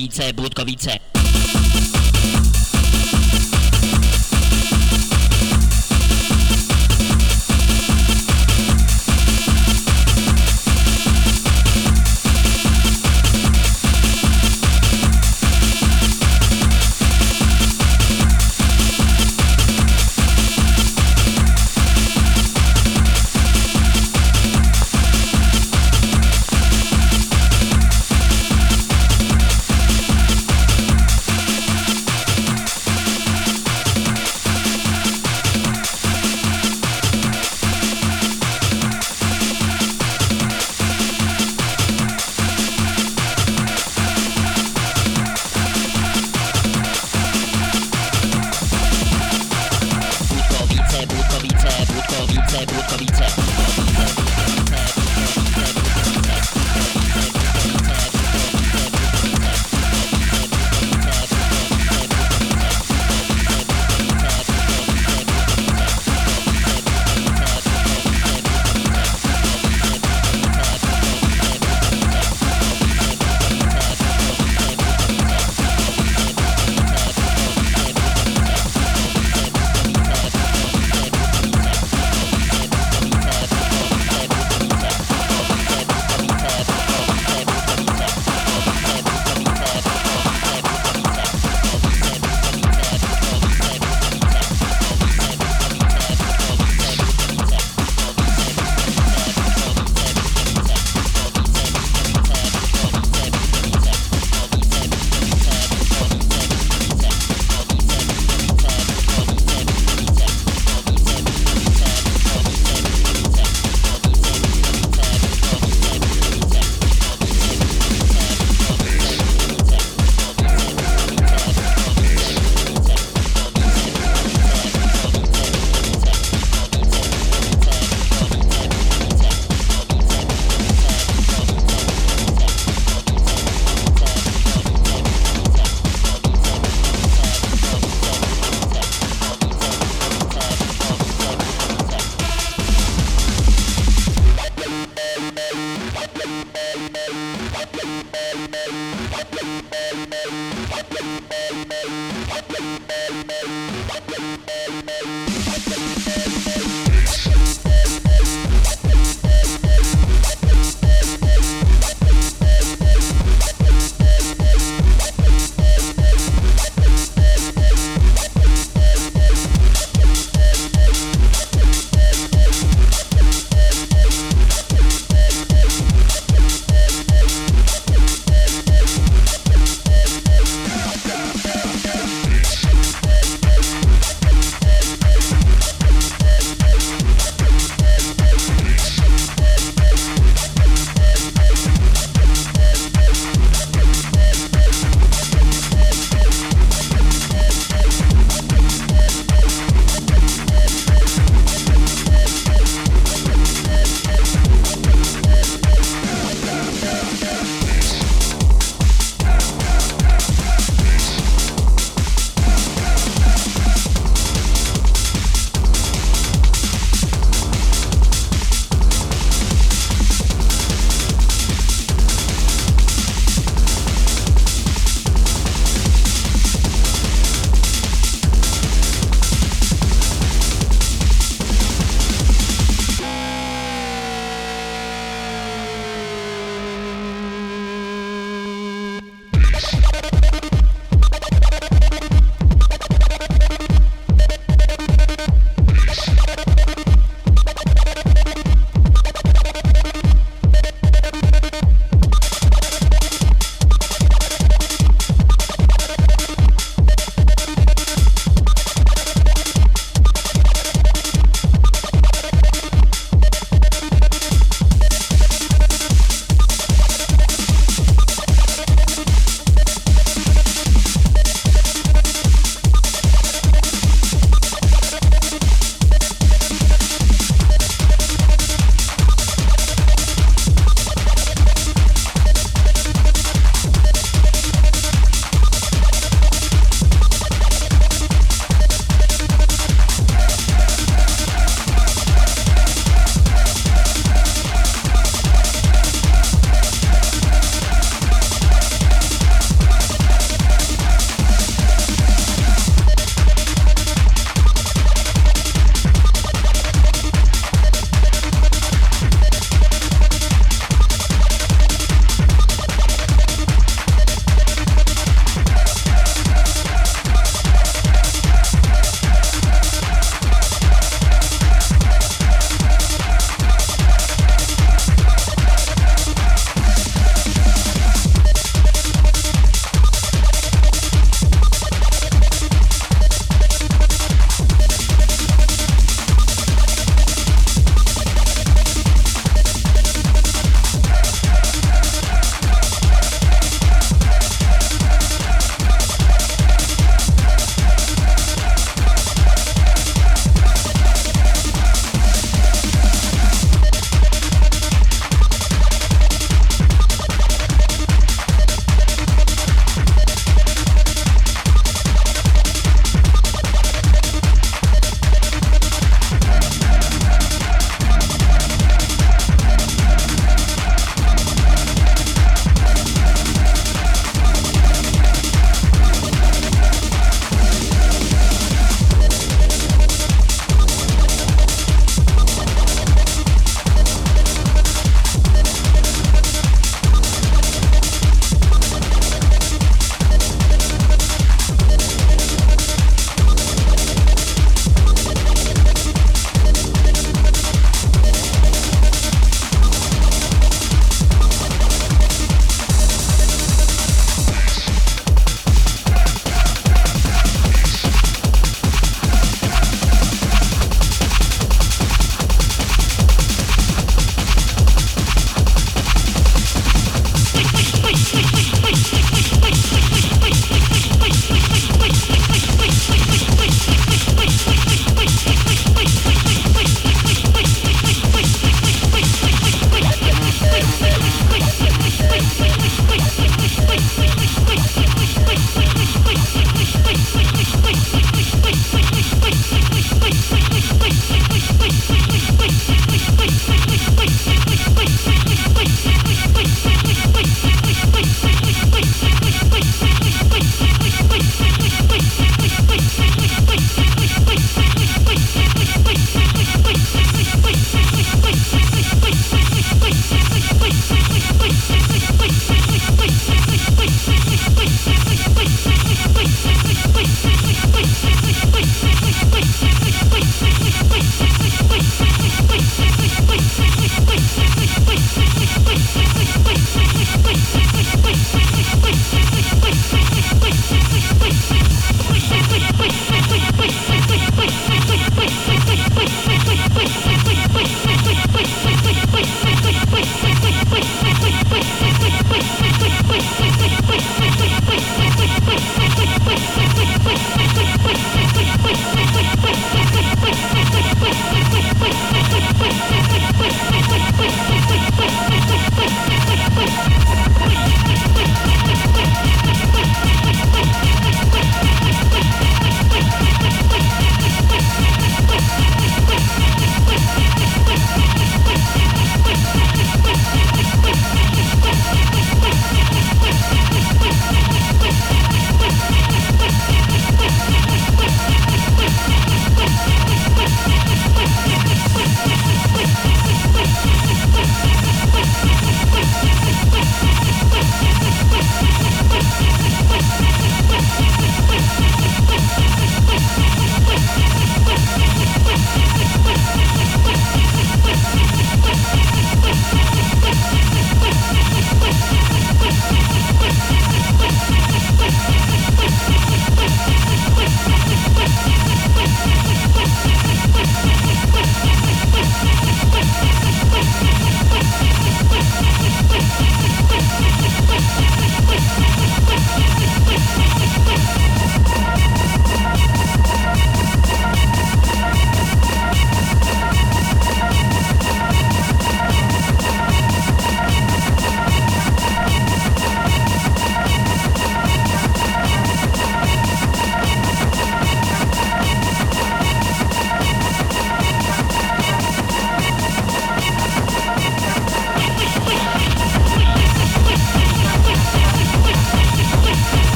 Katowice, Budkowice.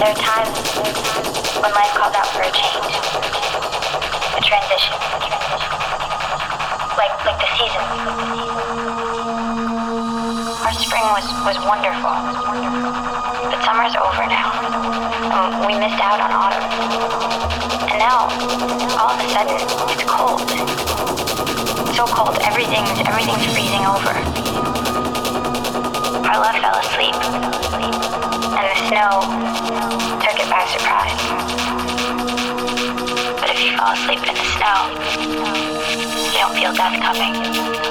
There are times when life calls out for a change, a transition, like like the seasons. Our spring was was wonderful, but summer's over now. Um, we missed out on autumn, and now all of a sudden it's cold. So cold, everything's everything's freezing over. Our love fell asleep. No, took it by surprise. But if you fall asleep in the snow, you don't feel death coming.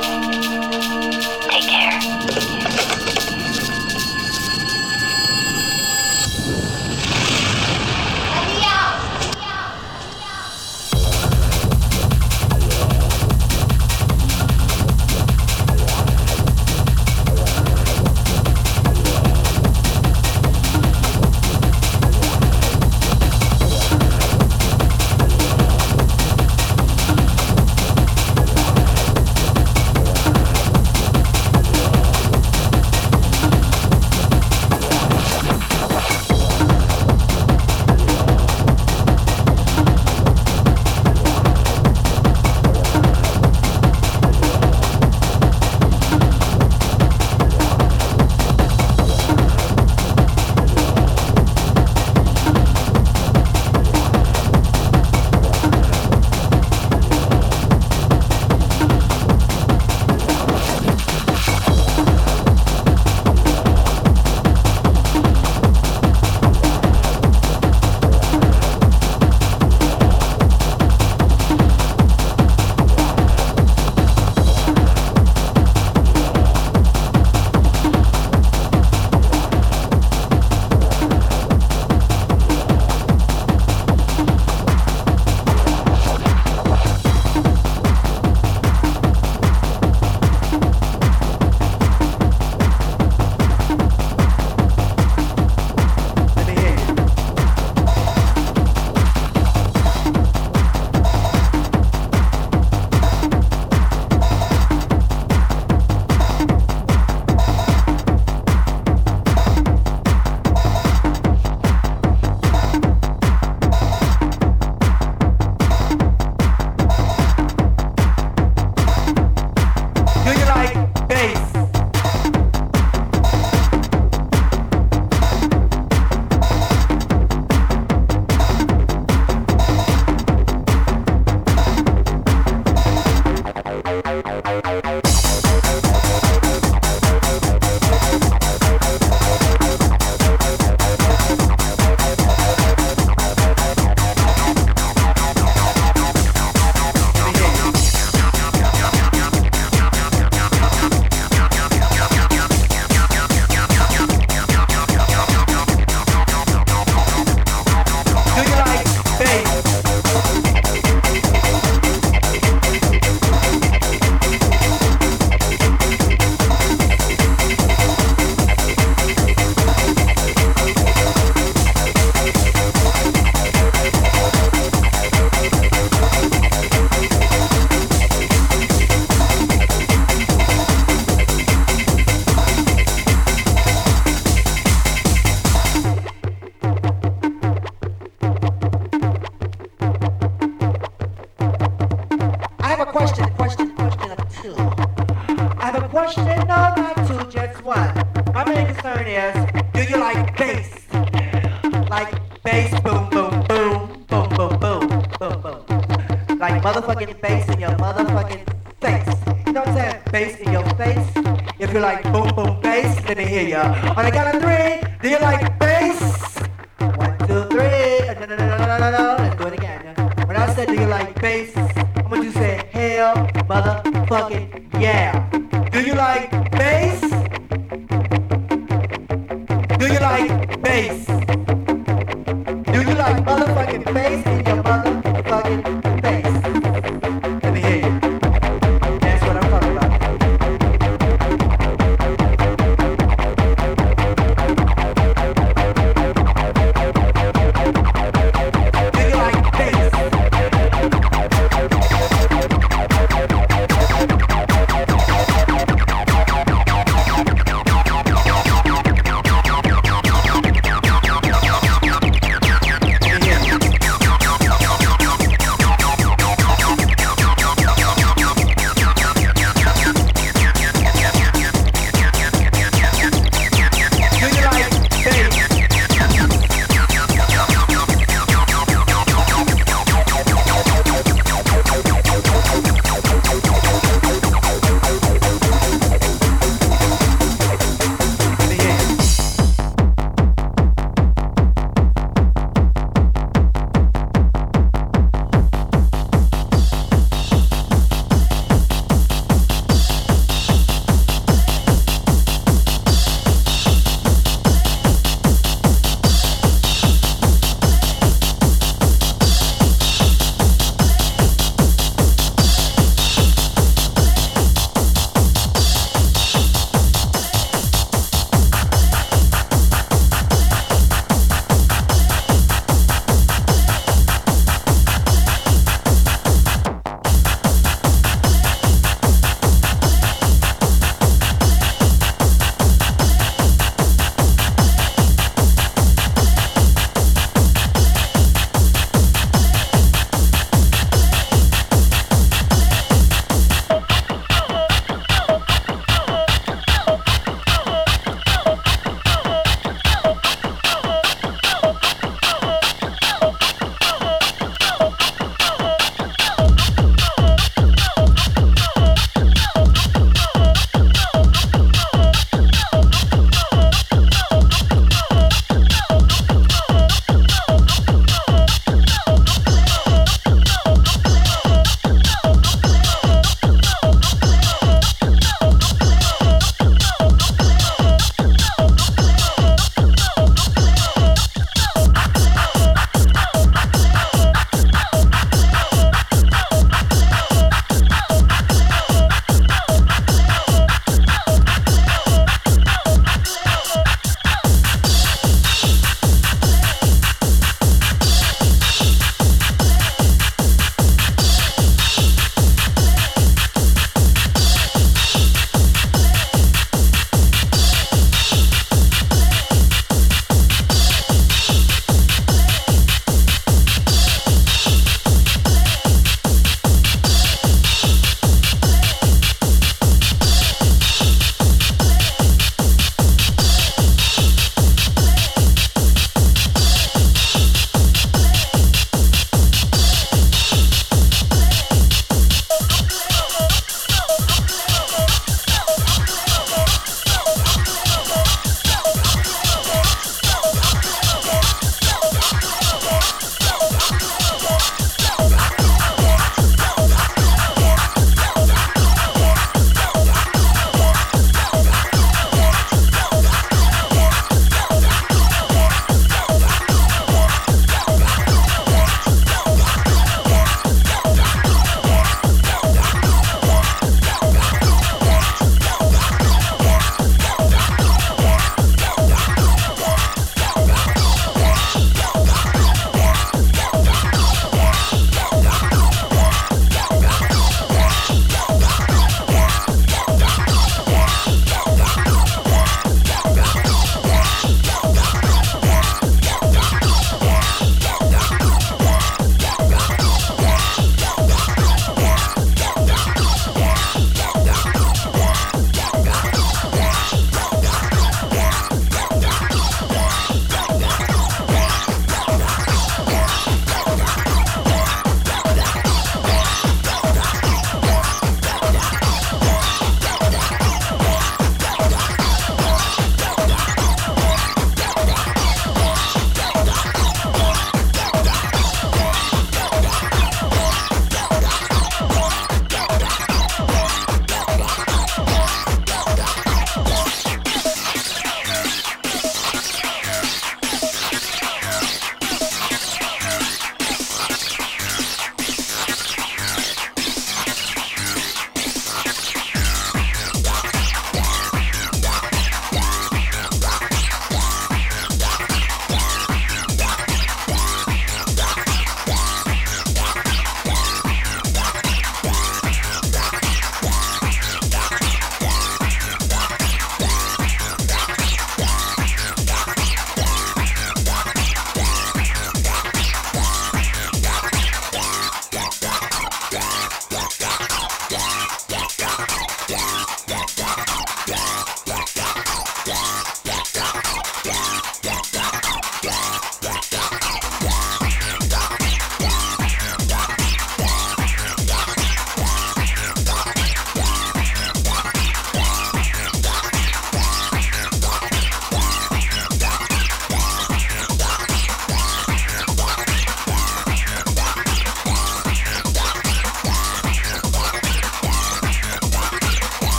どどどどどどど。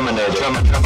Terminator.